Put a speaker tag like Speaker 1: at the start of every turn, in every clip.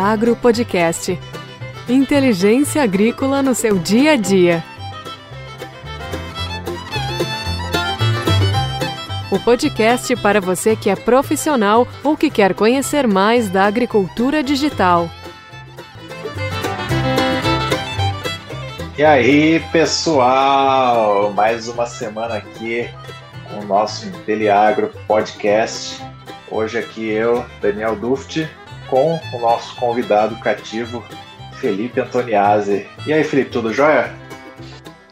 Speaker 1: Inteliagro Podcast. Inteligência agrícola no seu dia a dia. O podcast para você que é profissional ou que quer conhecer mais da agricultura digital.
Speaker 2: E aí, pessoal, mais uma semana aqui com o nosso Inteliagro Podcast. Hoje aqui eu, Daniel Duft, com o nosso convidado cativo, Felipe Antoniazzi. E aí, Felipe, tudo jóia?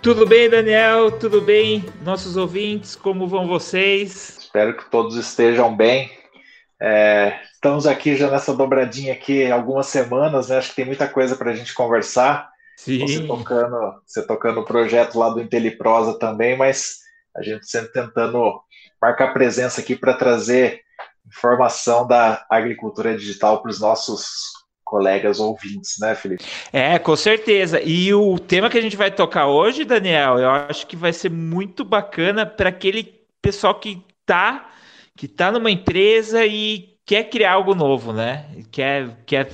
Speaker 3: Tudo bem, Daniel? Tudo bem? Nossos ouvintes, como vão vocês?
Speaker 2: Espero que todos estejam bem. É, estamos aqui já nessa dobradinha aqui algumas semanas, né? Acho que tem muita coisa para a gente conversar. Sim. Você tocando, você tocando o projeto lá do IntelliProsa também, mas a gente sempre tentando marcar presença aqui para trazer informação da agricultura digital para os nossos colegas ouvintes, né, Felipe?
Speaker 3: É, com certeza. E o tema que a gente vai tocar hoje, Daniel, eu acho que vai ser muito bacana para aquele pessoal que está que tá numa empresa e quer criar algo novo, né? Quer, quer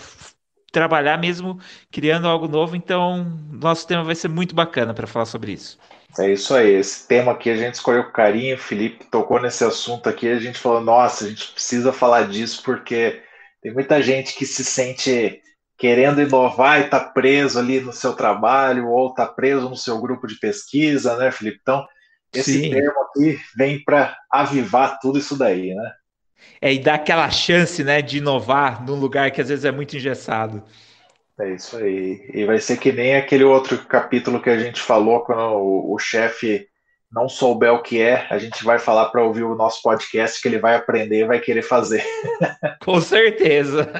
Speaker 3: trabalhar mesmo criando algo novo. Então, nosso tema vai ser muito bacana para falar sobre isso.
Speaker 2: É isso aí. Esse tema aqui a gente escolheu com carinho. O Felipe tocou nesse assunto aqui. A gente falou: nossa, a gente precisa falar disso porque tem muita gente que se sente querendo inovar e está preso ali no seu trabalho ou está preso no seu grupo de pesquisa, né, Felipe? Então, esse Sim. termo aqui vem para avivar tudo isso daí, né?
Speaker 3: É, e dar aquela chance, né, de inovar num lugar que às vezes é muito engessado.
Speaker 2: É isso aí. E vai ser que nem aquele outro capítulo que a gente falou quando o, o chefe não souber o que é, a gente vai falar para ouvir o nosso podcast que ele vai aprender e vai querer fazer.
Speaker 3: Com certeza.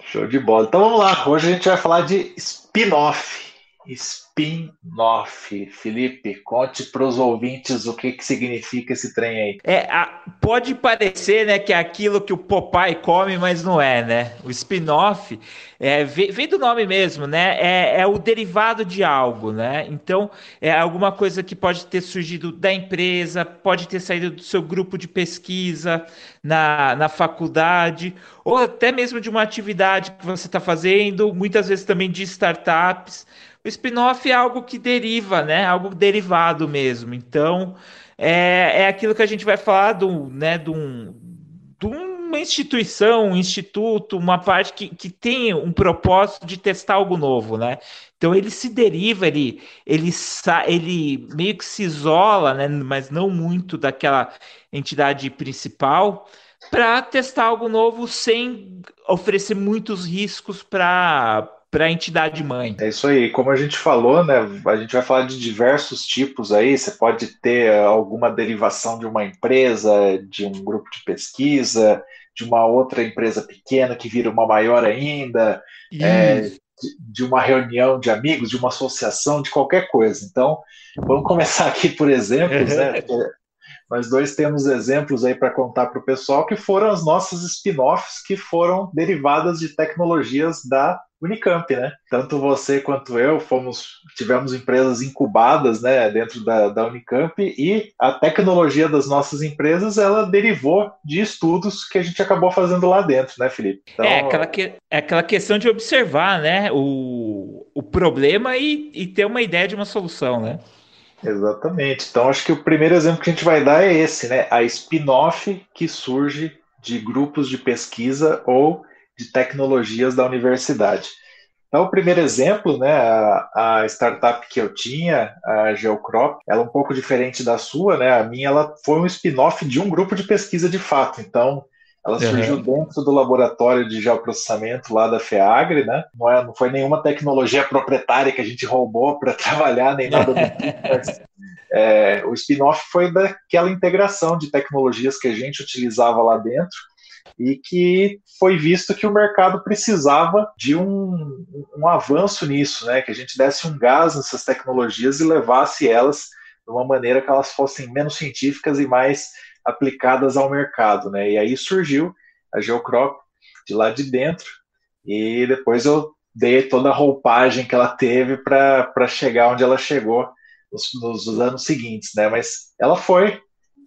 Speaker 2: Show de bola. Então vamos lá. Hoje a gente vai falar de spin-off spin-off. Felipe, conte para os ouvintes o que, que significa esse trem aí.
Speaker 3: É, a, pode parecer né, que é aquilo que o Popeye come, mas não é, né? O spin-off é, vem, vem, do nome mesmo, né? É, é, o derivado de algo, né? Então, é alguma coisa que pode ter surgido da empresa, pode ter saído do seu grupo de pesquisa na, na faculdade, ou até mesmo de uma atividade que você está fazendo, muitas vezes também de startups. O spin-off é algo que deriva, né? Algo derivado mesmo. Então, é, é aquilo que a gente vai falar do, né, de, um, uma instituição, um instituto, uma parte que, que tem um propósito de testar algo novo, né? Então ele se deriva, ele, ele, ele meio que se isola, né? Mas não muito daquela entidade principal para testar algo novo sem oferecer muitos riscos para para a entidade mãe.
Speaker 2: É isso aí. Como a gente falou, né? A gente vai falar de diversos tipos aí. Você pode ter alguma derivação de uma empresa, de um grupo de pesquisa, de uma outra empresa pequena que vira uma maior ainda, é, de, de uma reunião de amigos, de uma associação, de qualquer coisa. Então, vamos começar aqui por exemplos, né? nós dois temos exemplos aí para contar para o pessoal que foram as nossas spin-offs que foram derivadas de tecnologias da Unicamp, né? Tanto você quanto eu fomos, tivemos empresas incubadas, né, dentro da, da Unicamp e a tecnologia das nossas empresas ela derivou de estudos que a gente acabou fazendo lá dentro, né, Felipe?
Speaker 3: Então, é aquela que, é aquela questão de observar, né, o, o problema e, e ter uma ideia de uma solução, né?
Speaker 2: Exatamente. Então acho que o primeiro exemplo que a gente vai dar é esse, né? A spin-off que surge de grupos de pesquisa ou de tecnologias da universidade. Então, o primeiro exemplo, né, a, a, startup que eu tinha, a Geocrop, ela é um pouco diferente da sua, né? A minha ela foi um spin-off de um grupo de pesquisa de fato. Então, ela surgiu uhum. dentro do laboratório de geoprocessamento lá da FEAGRE, né? Não, é, não foi nenhuma tecnologia proprietária que a gente roubou para trabalhar, nem nada do tipo, é, o spin-off foi daquela integração de tecnologias que a gente utilizava lá dentro e que foi visto que o mercado precisava de um, um avanço nisso, né? Que a gente desse um gás nessas tecnologias e levasse elas de uma maneira que elas fossem menos científicas e mais aplicadas ao mercado, né? E aí surgiu a Geocrop de lá de dentro e depois eu dei toda a roupagem que ela teve para chegar onde ela chegou nos, nos anos seguintes, né? Mas ela foi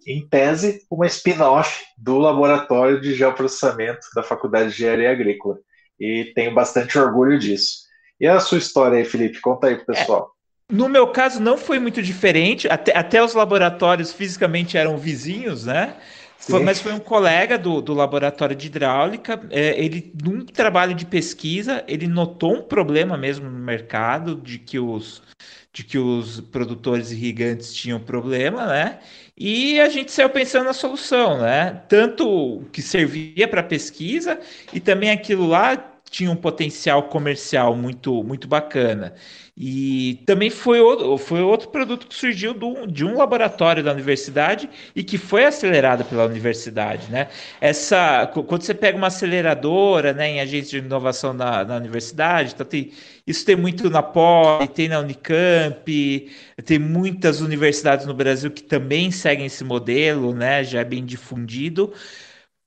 Speaker 2: em tese, uma spin-off do laboratório de geoprocessamento da Faculdade de Engenharia Agrícola. E tenho bastante orgulho disso. E a sua história aí, Felipe? Conta aí pro é, pessoal.
Speaker 3: É, no meu caso, não foi muito diferente. Até, até os laboratórios fisicamente eram vizinhos, né? Foi, mas foi um colega do, do laboratório de hidráulica. É, ele, num trabalho de pesquisa, ele notou um problema mesmo no mercado de que os, de que os produtores irrigantes tinham problema, né? E a gente saiu pensando na solução, né? Tanto que servia para pesquisa e também aquilo lá tinha um potencial comercial muito, muito bacana. E também foi outro, foi outro produto que surgiu do, de um laboratório da universidade e que foi acelerado pela universidade, né? Essa, quando você pega uma aceleradora, né, em agência de inovação na, na universidade, então tem, isso tem muito na Poli, tem na Unicamp, tem muitas universidades no Brasil que também seguem esse modelo, né? Já é bem difundido.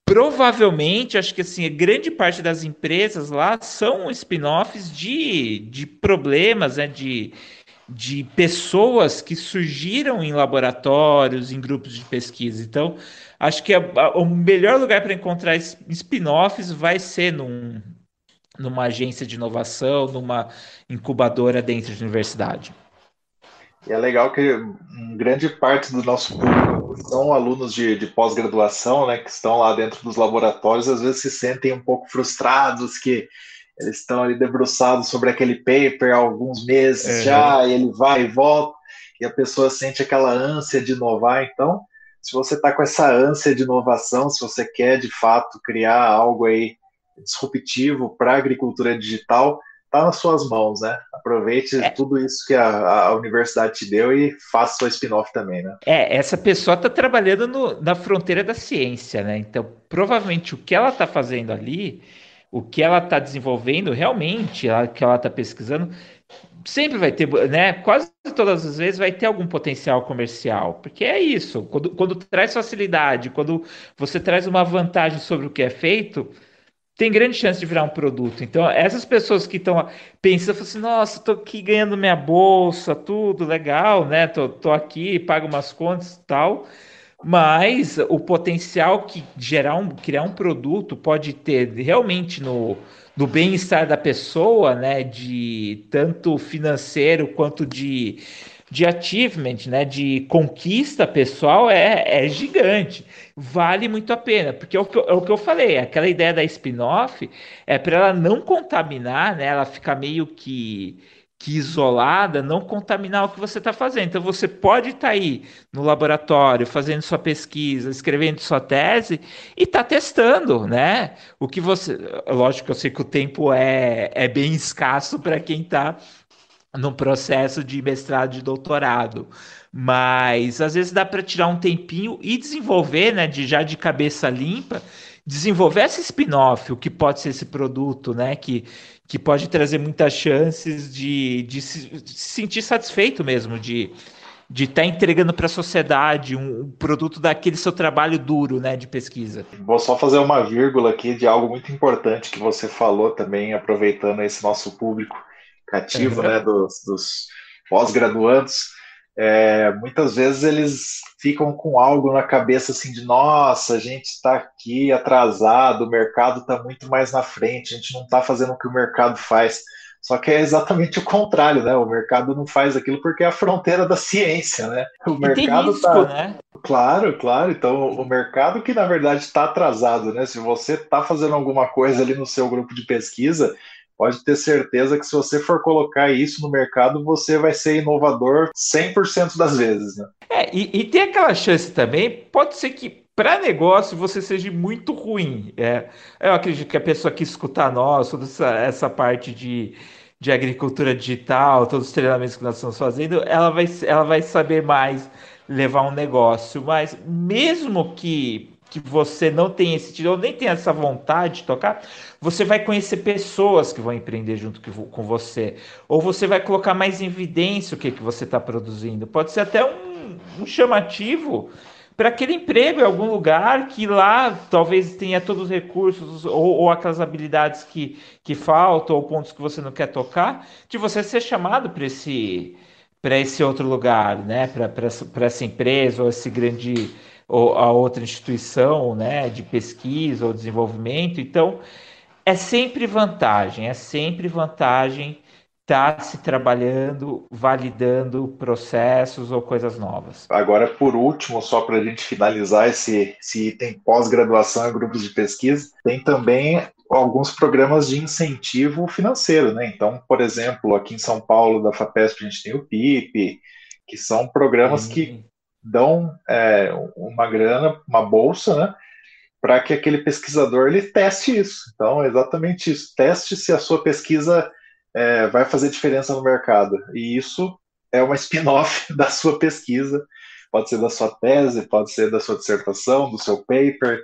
Speaker 3: Provavelmente, acho que assim, grande parte das empresas lá são spin-offs de, de problemas, né, de, de pessoas que surgiram em laboratórios, em grupos de pesquisa. Então, acho que a, a, o melhor lugar para encontrar spin-offs vai ser num, numa agência de inovação, numa incubadora dentro de universidade.
Speaker 2: E é legal que grande parte do nosso público são alunos de, de pós-graduação, né, que estão lá dentro dos laboratórios, às vezes se sentem um pouco frustrados, que eles estão ali debruçados sobre aquele paper há alguns meses uhum. já, e ele vai e volta, e a pessoa sente aquela ânsia de inovar. Então, se você está com essa ânsia de inovação, se você quer de fato criar algo aí disruptivo para a agricultura digital, está nas suas mãos, né? Aproveite é. tudo isso que a, a, universidade te deu e faça sua spin-off também, né?
Speaker 3: É, essa pessoa está trabalhando no, na fronteira da ciência, né? Então, provavelmente o que ela está fazendo ali, o que ela está desenvolvendo, realmente, o que ela está pesquisando, sempre vai ter, né? Quase todas as vezes vai ter algum potencial comercial, porque é isso. Quando, quando traz facilidade, quando você traz uma vantagem sobre o que é feito tem grande chance de virar um produto. Então, essas pessoas que estão pensando assim, nossa, tô aqui ganhando minha bolsa, tudo legal, né? Tô, tô aqui, pago umas contas e tal. Mas o potencial que gerar um, criar um produto pode ter realmente no, no bem-estar da pessoa, né? De tanto financeiro quanto de de achievement, né, de conquista pessoal é, é gigante. Vale muito a pena, porque é o, que eu, é o que eu falei, aquela ideia da spin-off é para ela não contaminar, né, ela ficar meio que, que isolada, não contaminar o que você está fazendo. Então você pode estar tá aí no laboratório fazendo sua pesquisa, escrevendo sua tese e tá testando, né? O que você, lógico eu sei que o tempo é, é bem escasso para quem está no processo de mestrado de doutorado. Mas às vezes dá para tirar um tempinho e desenvolver, né, de já de cabeça limpa, desenvolver esse spin-off, o que pode ser esse produto, né, que, que pode trazer muitas chances de, de, se, de se sentir satisfeito mesmo, de de estar tá entregando para a sociedade um, um, produto daquele seu trabalho duro, né, de pesquisa.
Speaker 2: Vou só fazer uma vírgula aqui de algo muito importante que você falou também, aproveitando esse nosso público cativo uhum. né, dos, dos pós-graduandos, é, muitas vezes eles ficam com algo na cabeça assim de nossa, a gente está aqui atrasado, o mercado está muito mais na frente, a gente não está fazendo o que o mercado faz. Só que é exatamente o contrário, né? O mercado não faz aquilo porque é a fronteira da ciência, né? O mercado está. Né? Claro, claro. Então, o mercado que na verdade está atrasado, né? Se você está fazendo alguma coisa ali no seu grupo de pesquisa, pode ter certeza que se você for colocar isso no mercado, você vai ser inovador 100% das vezes. Né?
Speaker 3: É, e, e, tem aquela chance também, pode ser que para negócio você seja muito ruim. É, eu acredito que a pessoa que escutar nós, toda essa, essa parte de, de agricultura digital, todos os treinamentos que nós estamos fazendo, ela vai, ela vai saber mais levar um negócio. Mas mesmo que que você não tem esse ou nem tem essa vontade de tocar, você vai conhecer pessoas que vão empreender junto com você. Ou você vai colocar mais em evidência o que, que você está produzindo. Pode ser até um, um chamativo para aquele emprego em algum lugar que lá talvez tenha todos os recursos ou, ou, aquelas habilidades que, que faltam ou pontos que você não quer tocar, de você ser chamado para esse para esse outro lugar, né? Para essa empresa ou esse grande ou a outra instituição, né, de pesquisa ou desenvolvimento. Então, é sempre vantagem, é sempre vantagem estar tá se trabalhando, validando processos ou coisas novas.
Speaker 2: Agora, por último, só para a gente finalizar esse, esse item pós-graduação em grupos de pesquisa, tem também alguns programas de incentivo financeiro, né? Então, por exemplo, aqui em São Paulo, da FAPESP, a gente tem o PIP, que são programas que dão é, uma grana, uma bolsa, né? Para que aquele pesquisador ele teste isso. Então, é exatamente isso. Teste se a sua pesquisa é, vai fazer diferença no mercado. E isso é uma spin-off da sua pesquisa. Pode ser da sua tese, pode ser da sua dissertação, do seu paper,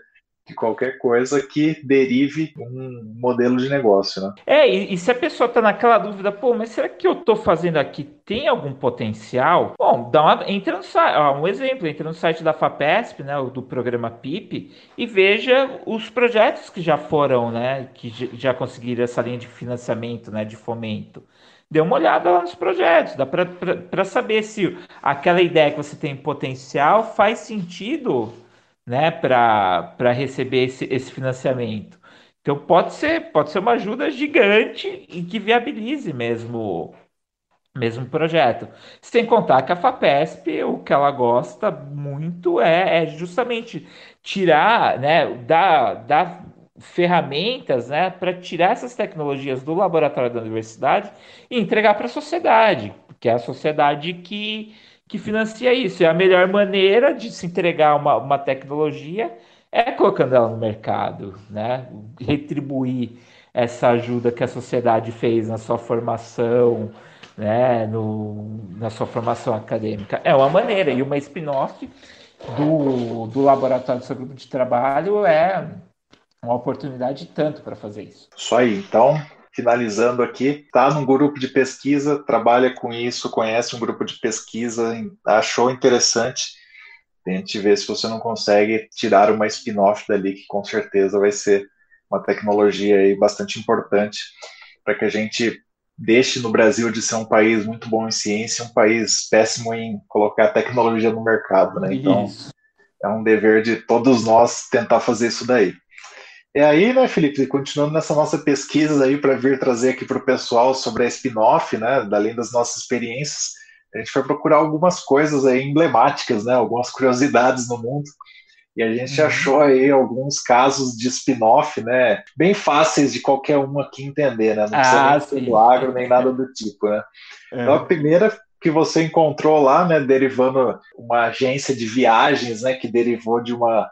Speaker 2: de qualquer coisa que derive um modelo de negócio, né?
Speaker 3: É, e, e se a pessoa está naquela dúvida, pô, mas será que eu estou fazendo aqui tem algum potencial? Bom, dá uma, entra no site, um exemplo, entra no site da FAPESP, né, do programa PIP, e veja os projetos que já foram, né, que já conseguiram essa linha de financiamento, né, de fomento dê uma olhada lá nos projetos, dá para saber se aquela ideia que você tem potencial faz sentido né, para receber esse, esse financiamento. Então pode ser, pode ser uma ajuda gigante e que viabilize mesmo mesmo projeto. Sem contar que a FAPESP, o que ela gosta muito é, é justamente tirar, né, dar, dar ferramentas né, para tirar essas tecnologias do laboratório da universidade e entregar para a sociedade, porque é a sociedade que, que financia isso. E a melhor maneira de se entregar uma, uma tecnologia é colocando ela no mercado, né? retribuir essa ajuda que a sociedade fez na sua formação, né? no, na sua formação acadêmica. É uma maneira, e uma spin-off do, do laboratório do seu grupo de trabalho é uma oportunidade tanto para fazer isso.
Speaker 2: Isso aí, então finalizando aqui, está num grupo de pesquisa, trabalha com isso, conhece um grupo de pesquisa, achou interessante, tente ver se você não consegue tirar uma spin-off dali, que com certeza vai ser uma tecnologia aí bastante importante para que a gente deixe no Brasil de ser um país muito bom em ciência, um país péssimo em colocar tecnologia no mercado, né? Então, isso. é um dever de todos nós tentar fazer isso daí. E aí, né, Felipe, continuando nessa nossa pesquisa aí para vir trazer aqui para o pessoal sobre a spin-off, né, além das nossas experiências, a gente foi procurar algumas coisas aí emblemáticas, né, algumas curiosidades no mundo, e a gente uhum. achou aí alguns casos de spin-off, né, bem fáceis de qualquer um aqui entender, né, não precisa ah, nem ser do agro nem nada do tipo, né. É. Então a primeira que você encontrou lá, né, derivando uma agência de viagens, né, que derivou de uma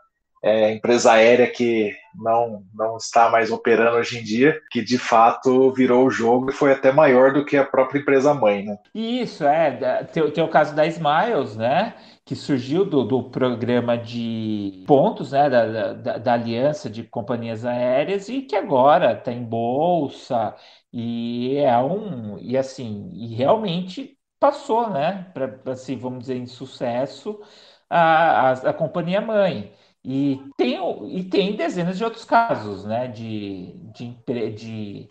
Speaker 2: é, empresa aérea que não, não está mais operando hoje em dia, que de fato virou o jogo e foi até maior do que a própria empresa mãe, né?
Speaker 3: Isso, é. Tem, tem o caso da Smiles, né? Que surgiu do, do programa de pontos, né? Da, da, da aliança de companhias aéreas e que agora está em bolsa e é um. E assim, e realmente passou, né? Para, assim, vamos dizer, em sucesso a, a, a companhia mãe. E tem, e tem dezenas de outros casos, né? De, de, de,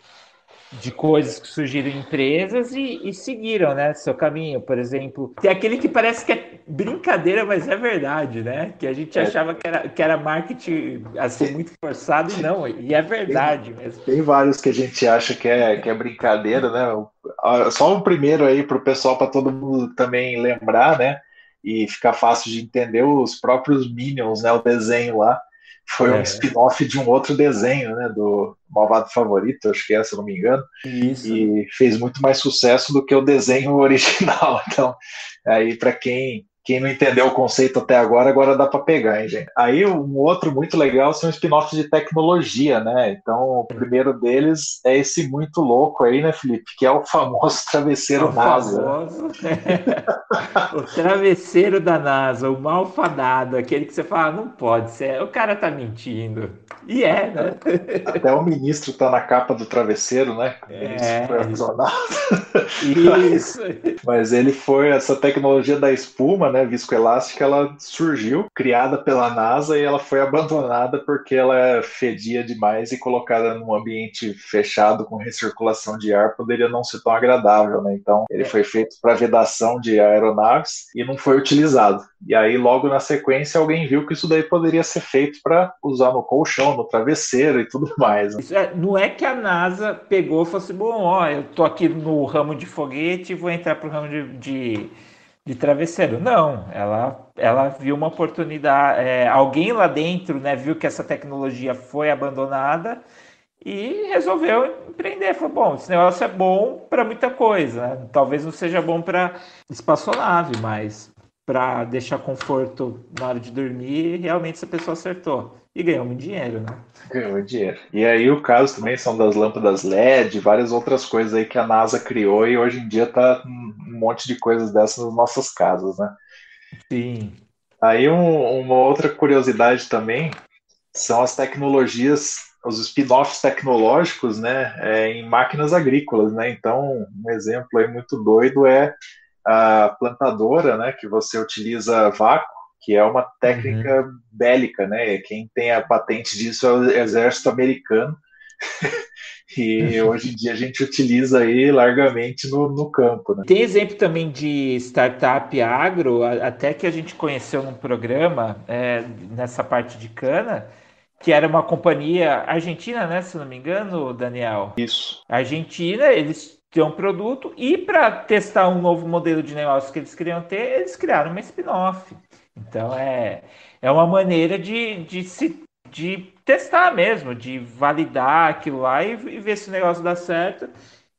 Speaker 3: de coisas que surgiram em empresas e, e, seguiram, né? Seu caminho, por exemplo. Tem aquele que parece que é brincadeira, mas é verdade, né? Que a gente é. achava que era, que era marketing assim, muito forçado e não, e é verdade
Speaker 2: tem,
Speaker 3: mesmo.
Speaker 2: Tem vários que a gente acha que é, que é brincadeira, né? Só o primeiro aí para o pessoal, para todo mundo também lembrar, né? E ficar fácil de entender os próprios Minions, né? O desenho lá foi é. um spin-off de um outro desenho, né? Do Malvado Favorito, acho que é, se não me engano. Isso. E fez muito mais sucesso do que o desenho original. Então, aí para quem quem não entendeu o conceito até agora, agora dá para pegar, hein, gente? Aí um outro muito legal são spin-offs de tecnologia, né? Então, o primeiro deles é esse muito louco aí, né, Felipe? Que é o famoso travesseiro o NASA. Famoso...
Speaker 3: o travesseiro da NASA, o malfadado, aquele que você fala, não pode ser, o cara tá mentindo. E é, né?
Speaker 2: Até o ministro tá na capa do travesseiro, né? O
Speaker 3: é,
Speaker 2: foi Isso. Mas ele foi essa tecnologia da espuma, né, viscoelástica, ela surgiu, criada pela NASA e ela foi abandonada porque ela fedia demais e colocada num ambiente fechado com recirculação de ar poderia não ser tão agradável, né? Então, ele é. foi feito para vedação de aeronaves e não foi utilizado. E aí, logo na sequência, alguém viu que isso daí poderia ser feito para usar no colchão, no travesseiro e tudo mais.
Speaker 3: Né? É, não é que a NASA pegou e falou assim: bom, ó, eu tô aqui no ramo de foguete e vou entrar pro ramo de, de, de travesseiro. Não, ela, ela viu uma oportunidade. É, alguém lá dentro né, viu que essa tecnologia foi abandonada e resolveu empreender. Falou: bom, esse negócio é bom para muita coisa. Né? Talvez não seja bom para espaçonave, mas para deixar conforto na hora de dormir, realmente essa pessoa acertou. E ganhou muito dinheiro, né?
Speaker 2: Ganhou dinheiro. E aí o caso também são das lâmpadas LED, várias outras coisas aí que a NASA criou e hoje em dia tá um monte de coisas dessas nas nossas casas, né?
Speaker 3: Sim.
Speaker 2: Aí um, uma outra curiosidade também são as tecnologias, os spin-offs tecnológicos, né, é, em máquinas agrícolas, né? Então, um exemplo aí muito doido é a plantadora, né, que você utiliza vácuo, que é uma técnica uhum. bélica, né? Quem tem a patente disso é o exército americano. e hoje em dia a gente utiliza aí largamente no, no campo. Né?
Speaker 3: Tem exemplo também de startup agro, até que a gente conheceu num programa é, nessa parte de cana, que era uma companhia argentina, né? Se não me engano, Daniel.
Speaker 2: Isso.
Speaker 3: Argentina, eles ter um produto e para testar um novo modelo de negócio que eles queriam ter, eles criaram uma spin-off. Então é, é uma maneira de, de se de testar mesmo, de validar aquilo lá e, e ver se o negócio dá certo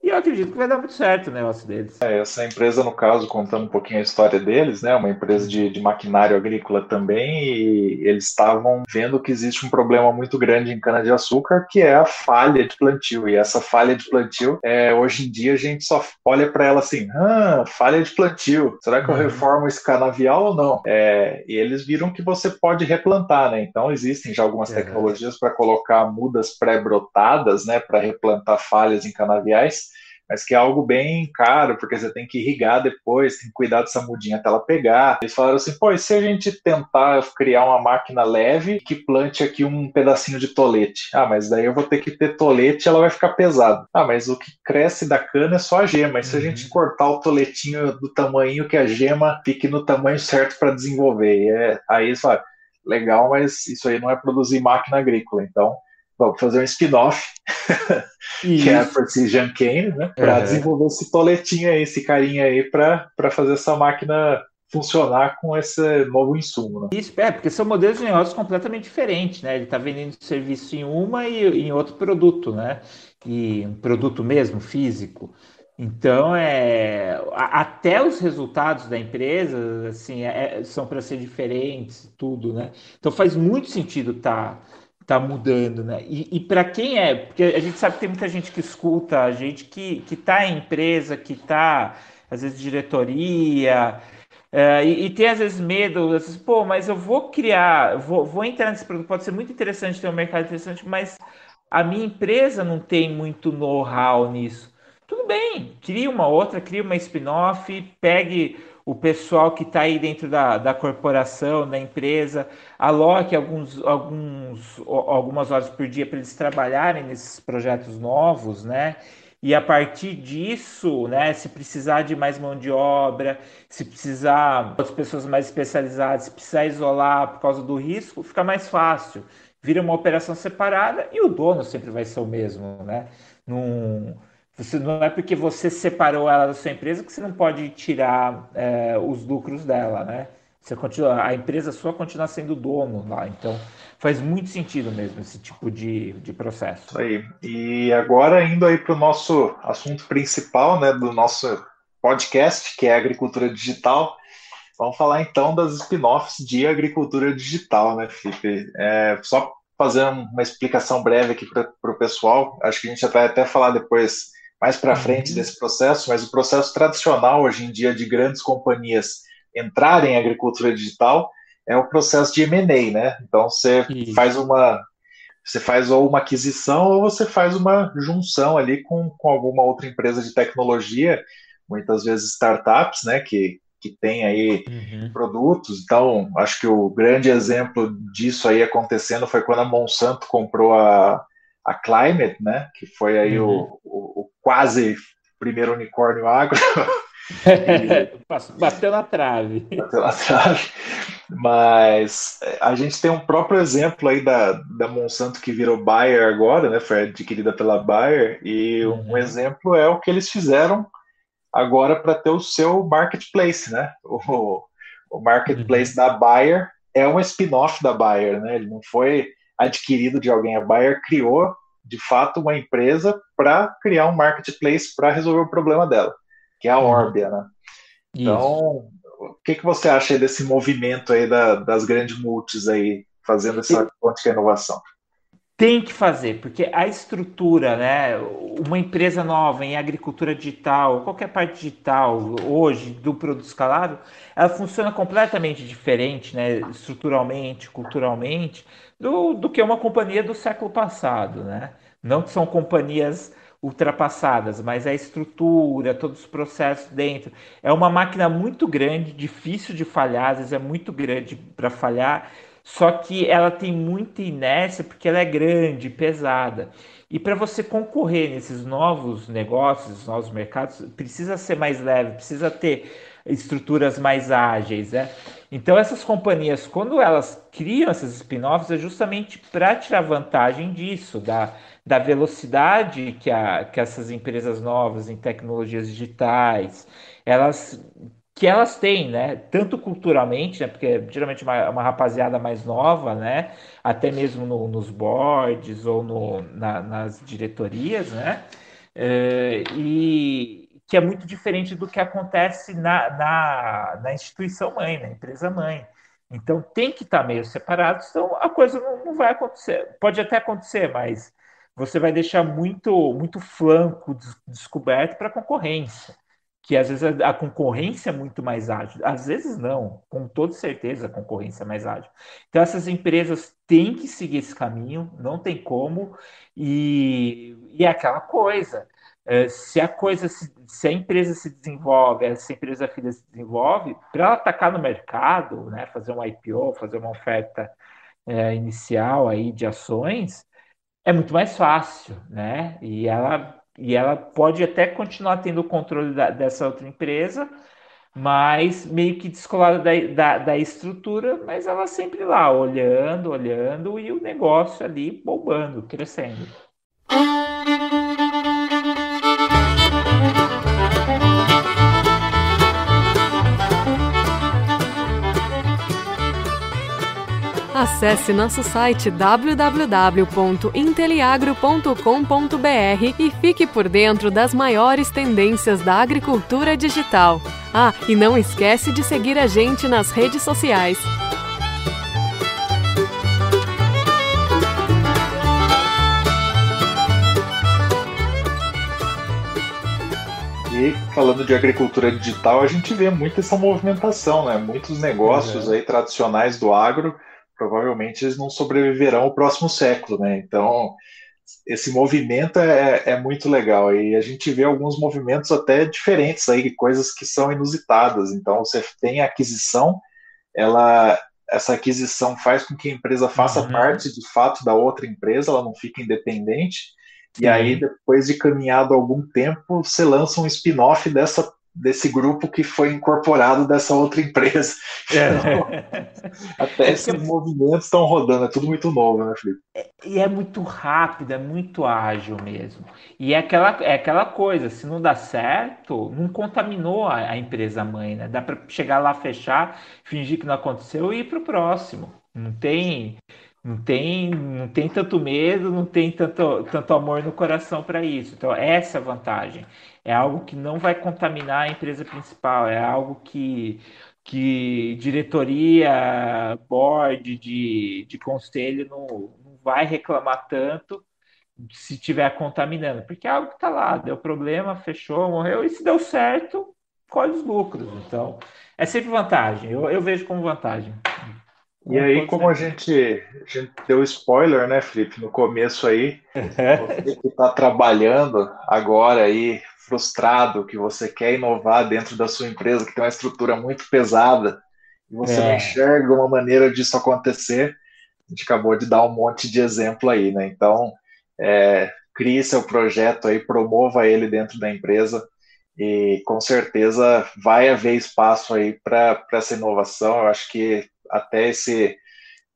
Speaker 3: e eu acredito que vai dar muito certo o negócio deles.
Speaker 2: É, essa empresa, no caso, contando um pouquinho a história deles, né? Uma empresa de, de maquinário agrícola também, e eles estavam vendo que existe um problema muito grande em cana-de-açúcar, que é a falha de plantio. E essa falha de plantio, é, hoje em dia, a gente só olha para ela assim: ah, falha de plantio. Será que eu uhum. reformo esse canavial ou não? É, e eles viram que você pode replantar, né? Então existem já algumas tecnologias para colocar mudas pré-brotadas, né? Para replantar falhas em canaviais mas que é algo bem caro, porque você tem que irrigar depois, tem que cuidar dessa mudinha até ela pegar. Eles falaram assim, pô, e se a gente tentar criar uma máquina leve que plante aqui um pedacinho de tolete? Ah, mas daí eu vou ter que ter tolete ela vai ficar pesada. Ah, mas o que cresce da cana é só a gema, e se a gente uhum. cortar o toletinho do tamanho que a gema fique no tamanho certo para desenvolver? E é, aí eles falaram, legal, mas isso aí não é produzir máquina agrícola, então vamos fazer um spin-off, que é a Precision Cane, né? Para desenvolver esse toletinho aí, esse carinha aí, para fazer essa máquina funcionar com esse novo insumo. Né?
Speaker 3: Isso, é, porque são modelos de negócios completamente diferentes, né? Ele está vendendo serviço em uma e em outro produto, né? E um produto mesmo, físico. Então, é, até os resultados da empresa, assim, é, são para ser diferentes, tudo, né? Então faz muito sentido estar tá tá mudando, né? E, e para quem é, porque a gente sabe que tem muita gente que escuta, a gente que, que tá em empresa, que tá, às vezes, diretoria, é, e, e, tem às vezes medo, às vezes, pô, mas eu vou criar, vou, vou entrar nesse produto, pode ser muito interessante ter um mercado interessante, mas a minha empresa não tem muito know-how nisso. Tudo bem, cria uma outra, cria uma spin-off, pegue o pessoal que está aí dentro da, da corporação, da empresa, aloque alguns, alguns, algumas horas por dia para eles trabalharem nesses projetos novos, né? E a partir disso, né, se precisar de mais mão de obra, se precisar de pessoas mais especializadas, se precisar isolar por causa do risco, fica mais fácil. Vira uma operação separada e o dono sempre vai ser o mesmo, né? Num, você, não é porque você separou ela da sua empresa que você não pode tirar é, os lucros dela, né? Você continua, a empresa sua continua sendo dono lá. Então, faz muito sentido mesmo esse tipo de, de processo.
Speaker 2: Aí. E agora, indo aí para o nosso assunto principal, né, do nosso podcast, que é agricultura digital. Vamos falar então das spin-offs de agricultura digital, né, Felipe? É, só fazer uma explicação breve aqui para o pessoal. Acho que a gente vai até falar depois mais para frente uhum. desse processo, mas o processo tradicional hoje em dia de grandes companhias entrarem em agricultura digital é o processo de M&A, né? Então você Isso. faz uma você faz ou uma aquisição ou você faz uma junção ali com, com alguma outra empresa de tecnologia, muitas vezes startups, né, que, que tem aí uhum. produtos. Então, acho que o grande exemplo disso aí acontecendo foi quando a Monsanto comprou a, a Climate, né, que foi aí uhum. o quase primeiro unicórnio agro.
Speaker 3: Bateu na trave.
Speaker 2: Bateu na trave. Mas é, a gente tem um próprio exemplo aí da, da Monsanto que virou Bayer agora, né? Foi adquirida pela Bayer, e uhum. um exemplo é o que eles fizeram agora para ter o seu marketplace, né? O, o marketplace uhum. da Bayer é um spin-off da Bayer, né? Ele não foi adquirido de alguém. A Bayer criou, de fato, uma empresa para criar um marketplace para resolver o problema dela que é a Orbia, né? Então, o que, que você acha desse movimento aí da, das grandes multis aí fazendo essa quântica inovação?
Speaker 3: Tem que fazer, porque a estrutura, né? Uma empresa nova em agricultura digital, qualquer parte digital, hoje, do produto escalável, ela funciona completamente diferente, né? Estruturalmente, culturalmente, do, do que uma companhia do século passado, né? Não que são companhias ultrapassadas, mas a estrutura, todos os processos dentro. É uma máquina muito grande, difícil de falhar, às vezes é muito grande para falhar, só que ela tem muita inércia porque ela é grande, pesada. E para você concorrer nesses novos negócios, novos mercados, precisa ser mais leve, precisa ter estruturas mais ágeis, né? Então essas companhias, quando elas criam esses spin-offs, é justamente para tirar vantagem disso, da, da velocidade que, a, que essas empresas novas em tecnologias digitais, elas que elas têm, né? Tanto culturalmente, né? Porque geralmente uma, uma rapaziada mais nova, né? Até mesmo no, nos boards ou no, na, nas diretorias, né? É, e que é muito diferente do que acontece na, na, na instituição mãe, na empresa mãe. Então tem que estar meio separado, senão a coisa não, não vai acontecer. Pode até acontecer, mas você vai deixar muito, muito flanco descoberto para a concorrência, que às vezes a, concorrência é muito mais ágil, às vezes não, com toda certeza a concorrência é mais ágil. Então essas empresas têm que seguir esse caminho, não tem como, e, e é aquela coisa. É, se a coisa se, se, a empresa se desenvolve, se a empresa filha se desenvolve, para ela atacar no mercado, né, fazer um IPO, fazer uma oferta é, inicial aí de ações, é muito mais fácil, né? E ela, e ela pode até continuar tendo o controle da, dessa outra empresa, mas meio que descolada da, da, da, estrutura, mas ela sempre lá, olhando, olhando, e o negócio ali bombando, crescendo.
Speaker 1: Acesse nosso site www.inteliagro.com.br e fique por dentro das maiores tendências da agricultura digital. Ah, e não esquece de seguir a gente nas redes sociais.
Speaker 2: E falando de agricultura digital, a gente vê muito essa movimentação, né? Muitos negócios uhum. aí tradicionais do agro provavelmente eles não sobreviverão ao próximo século, né? Então, esse movimento é, é, muito legal e a gente vê alguns movimentos até diferentes aí, coisas que são inusitadas. Então, você tem a aquisição, ela essa aquisição faz com que a empresa faça uhum. parte de fato da outra empresa, ela não fica independente. E aí, depois de caminhado algum tempo, você lança um spin-off dessa desse grupo que foi incorporado dessa outra empresa. É. Então, até esses movimentos estão rodando, é tudo muito novo, né, Felipe?
Speaker 3: É, e é muito rápido, é muito ágil mesmo. E é aquela, é aquela coisa, se não dá certo, não contaminou a, a empresa mãe, né? Dá para chegar lá, fechar, fingir que não aconteceu e ir para o próximo. Não tem. Não tem, não tem tanto medo, não tem tanto, tanto amor no coração para isso. Então, essa é a vantagem é algo que não vai contaminar a empresa principal, é algo que, que diretoria, board de, de conselho não, não vai reclamar tanto se estiver contaminando, porque é algo que está lá, deu problema, fechou, morreu, e se deu certo, colhe os lucros. Então, é sempre vantagem, eu, eu vejo como vantagem.
Speaker 2: E aí, como a gente, a gente deu spoiler, né, Felipe, no começo aí, você que está trabalhando agora aí, frustrado, que você quer inovar dentro da sua empresa, que tem uma estrutura muito pesada, e você é. não enxerga uma maneira disso acontecer, a gente acabou de dar um monte de exemplo aí, né? Então, é, crie seu projeto aí, promova ele dentro da empresa, e com certeza vai haver espaço aí para essa inovação. Eu acho que até esse.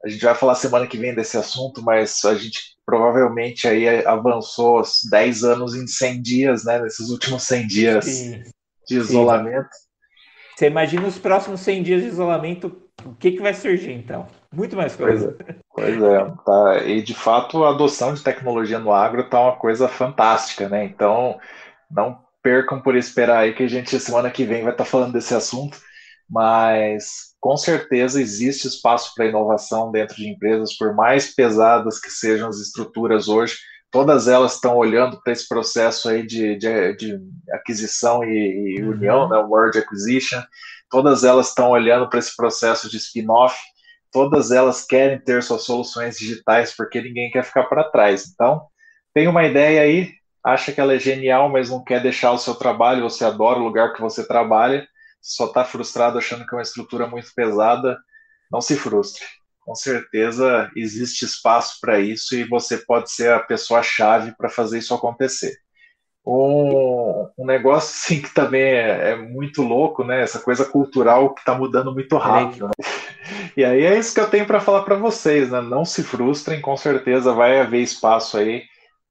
Speaker 2: A gente vai falar semana que vem desse assunto, mas a gente provavelmente aí avançou os 10 anos em 100 dias, né? Nesses últimos 100 dias Sim. de isolamento. Sim.
Speaker 3: Você imagina os próximos 100 dias de isolamento, o que, que vai surgir então? Muito mais coisa.
Speaker 2: Pois é, pois é tá. e de fato a adoção de tecnologia no agro está uma coisa fantástica, né? Então, não percam por esperar aí que a gente semana que vem vai estar tá falando desse assunto, mas com certeza existe espaço para inovação dentro de empresas, por mais pesadas que sejam as estruturas hoje, todas elas estão olhando para esse processo aí de, de, de aquisição e, e uhum. união, né, word acquisition, todas elas estão olhando para esse processo de spin-off, todas elas querem ter suas soluções digitais, porque ninguém quer ficar para trás. Então, tem uma ideia aí, acha que ela é genial, mas não quer deixar o seu trabalho, você adora o lugar que você trabalha, só está frustrado achando que é uma estrutura muito pesada, não se frustre. Com certeza existe espaço para isso e você pode ser a pessoa-chave para fazer isso acontecer. Um, um, negócio assim que também é, é, muito louco, né? Essa coisa cultural que está mudando muito rápido. Né? E aí é isso que eu tenho para falar para vocês, né? Não se frustrem, com certeza vai haver espaço aí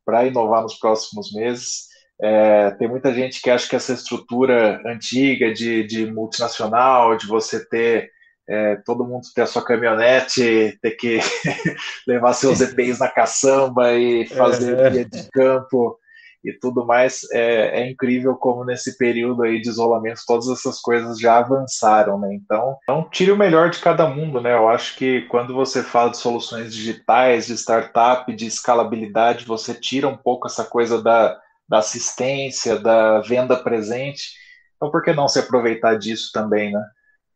Speaker 2: para inovar nos próximos meses. É, tem muita gente que acha que essa estrutura antiga de, de multinacional, de você ter é, todo mundo ter a sua caminhonete, ter que levar seus EPIs na caçamba e fazer via de campo e tudo mais, é, é, incrível como nesse período aí de isolamento todas essas coisas já avançaram, né? Então, não tire o melhor de cada mundo, né? Eu acho que quando você fala de soluções digitais, de startup, de escalabilidade, você tira um pouco essa coisa da da assistência, da venda presente. Então, por que não se aproveitar disso também, né?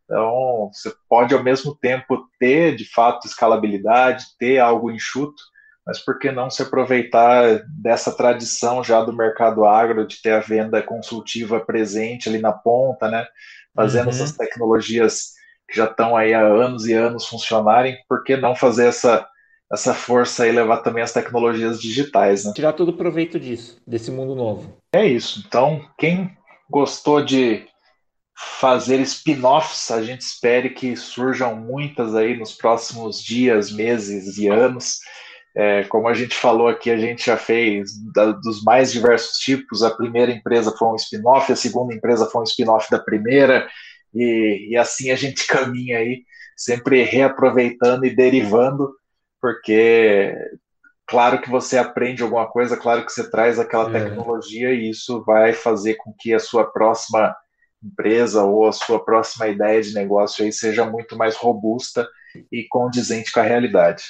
Speaker 2: Então, você pode ao mesmo tempo ter, de fato, escalabilidade, ter algo enxuto, mas por que não se aproveitar dessa tradição já do mercado agro, de ter a venda consultiva presente ali na ponta, né? Fazendo uhum. essas tecnologias que já estão aí há anos e anos funcionarem, por que não fazer essa essa força e levar também as tecnologias digitais, né?
Speaker 3: Tirar todo o proveito disso, desse mundo novo.
Speaker 2: É isso. Então, quem gostou de fazer spin-offs, a gente espere que surjam muitas aí nos próximos dias, meses e anos. É, como a gente falou aqui, a gente já fez da, dos mais diversos tipos. A primeira empresa foi um spin-off, a segunda empresa foi um spin-off da primeira, e, e assim a gente caminha aí, sempre reaproveitando e derivando porque claro que você aprende alguma coisa, claro que você traz aquela é. tecnologia e isso vai fazer com que a sua próxima empresa ou a sua próxima ideia de negócio aí seja muito mais robusta e condizente com a realidade.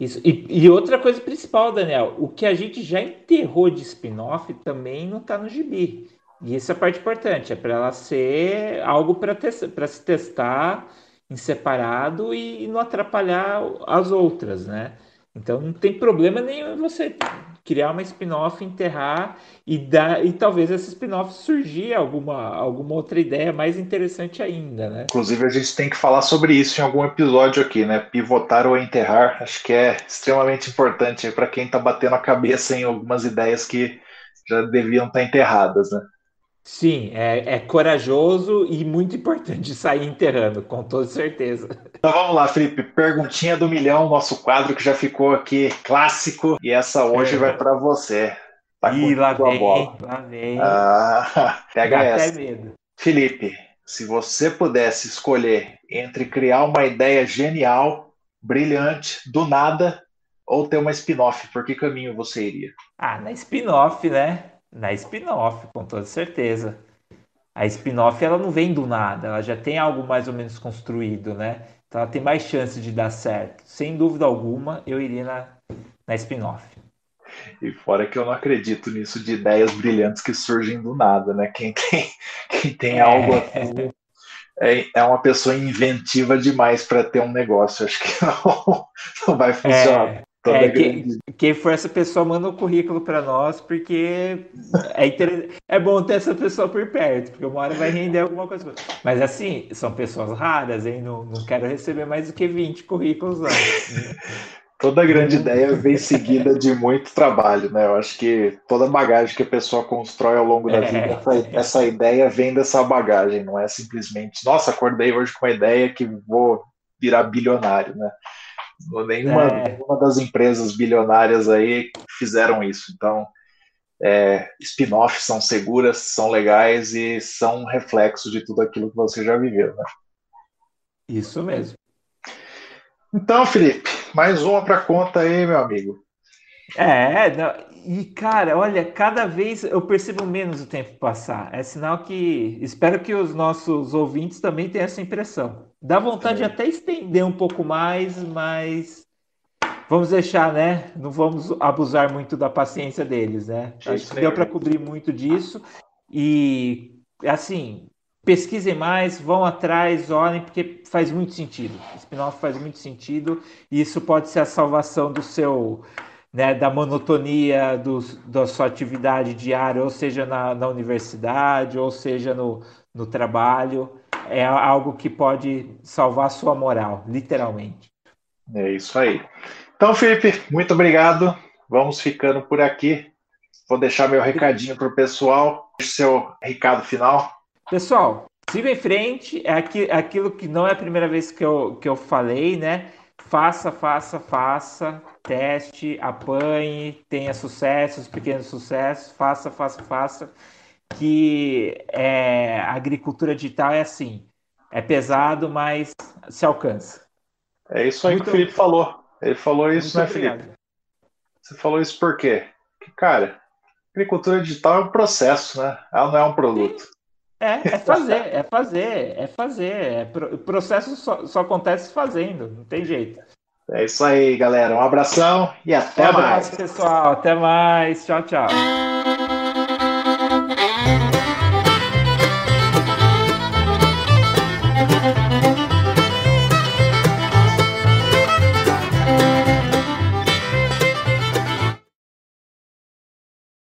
Speaker 3: Isso. E, e outra coisa principal, Daniel, o que a gente já enterrou de spin-off também não está no gibi. E essa é a parte importante, é para ela ser algo para se testar em separado e, não atrapalhar as outras, né? Então não tem problema nenhum você criar uma spin-off, enterrar e dar e talvez essa spin-off surgir alguma, alguma outra ideia mais interessante ainda, né?
Speaker 2: Inclusive a gente tem que falar sobre isso em algum episódio aqui, né? Pivotar ou enterrar, acho que é extremamente importante para quem está batendo a cabeça em algumas ideias que já deviam estar tá enterradas, né?
Speaker 3: Sim, é, é, corajoso e muito importante sair enterrando, com toda certeza.
Speaker 2: Então vamos lá, Felipe. Perguntinha do milhão, nosso quadro que já ficou aqui clássico, e essa hoje é. vai para você.
Speaker 3: Tá Ih, lá vem, bola. lá vem.
Speaker 2: Ah, pega Dá essa. medo. Felipe, se você pudesse escolher entre criar uma ideia genial, brilhante, do nada, ou ter uma spin-off, por que caminho você iria?
Speaker 3: Ah, na spin-off, né? Na spin-off, com toda certeza. A spin-off ela não vem do nada, ela já tem algo mais ou menos construído, né? Então ela tem mais chance de dar certo. Sem dúvida alguma, eu iria na, na spin-off.
Speaker 2: E fora que eu não acredito nisso de ideias brilhantes que surgem do nada, né? Quem tem, quem tem é. algo assim, é, é uma pessoa inventiva demais para ter um negócio. Acho que não, não vai funcionar.
Speaker 3: É, é, que, quem for essa pessoa, manda um currículo para nós, porque é, é bom ter essa pessoa por perto, porque uma hora vai render alguma coisa. Mas assim, são pessoas raras, hein? Não, não quero receber mais do que 20 currículos lá.
Speaker 2: Toda grande ideia vem seguida de muito trabalho, né? Eu acho que toda bagagem que a pessoa constrói ao longo da é, vida, essa, essa, ideia vem dessa bagagem, não é simplesmente, nossa, acordei hoje com a ideia que vou virar bilionário, né? Nenhuma, é. nenhuma das empresas bilionárias aí fizeram isso. Então, é, spin-offs são seguras, são legais e são reflexo de tudo aquilo que você já viveu, né?
Speaker 3: Isso mesmo.
Speaker 2: Então, Felipe, mais uma para conta aí, meu amigo.
Speaker 3: É, e cara, olha, cada vez eu percebo menos o tempo passar. É sinal que espero que os nossos ouvintes também tenham essa impressão. Dá vontade de até estender um pouco mais, mas vamos deixar, né? Não vamos abusar muito da paciência deles, né? Acho que deu para cobrir muito disso. E assim, pesquisem mais, vão atrás, olhem, porque faz muito sentido. Spin-off faz muito sentido e isso pode ser a salvação do seu, né, da monotonia do, da sua atividade diária, ou seja na, na universidade, ou seja no, no trabalho é algo que pode salvar sua moral, literalmente.
Speaker 2: É isso aí. Então, Felipe, muito obrigado. Vamos ficando por aqui. Vou deixar meu recadinho para o pessoal. Seu recado final.
Speaker 3: Pessoal, siga em frente. É aquilo que não é a primeira vez que eu, que eu falei, né? Faça, faça, faça. Teste, apanhe, tenha sucessos, pequenos sucessos. Faça, faça, faça que é, a agricultura digital é assim, é pesado, mas se alcança.
Speaker 2: É isso aí Muito que o Felipe falou. Ele falou isso, Muito né, obrigado. Felipe? Você falou isso por quê? Porque, cara, agricultura digital é um processo, né? Ela não é um produto.
Speaker 3: É, é fazer, é fazer, é fazer. É pro, o processo só, só, acontece fazendo, não tem jeito.
Speaker 2: É isso aí, galera. Um abração e até um abraço,
Speaker 3: mais. pessoal. Até mais. Tchau, tchau.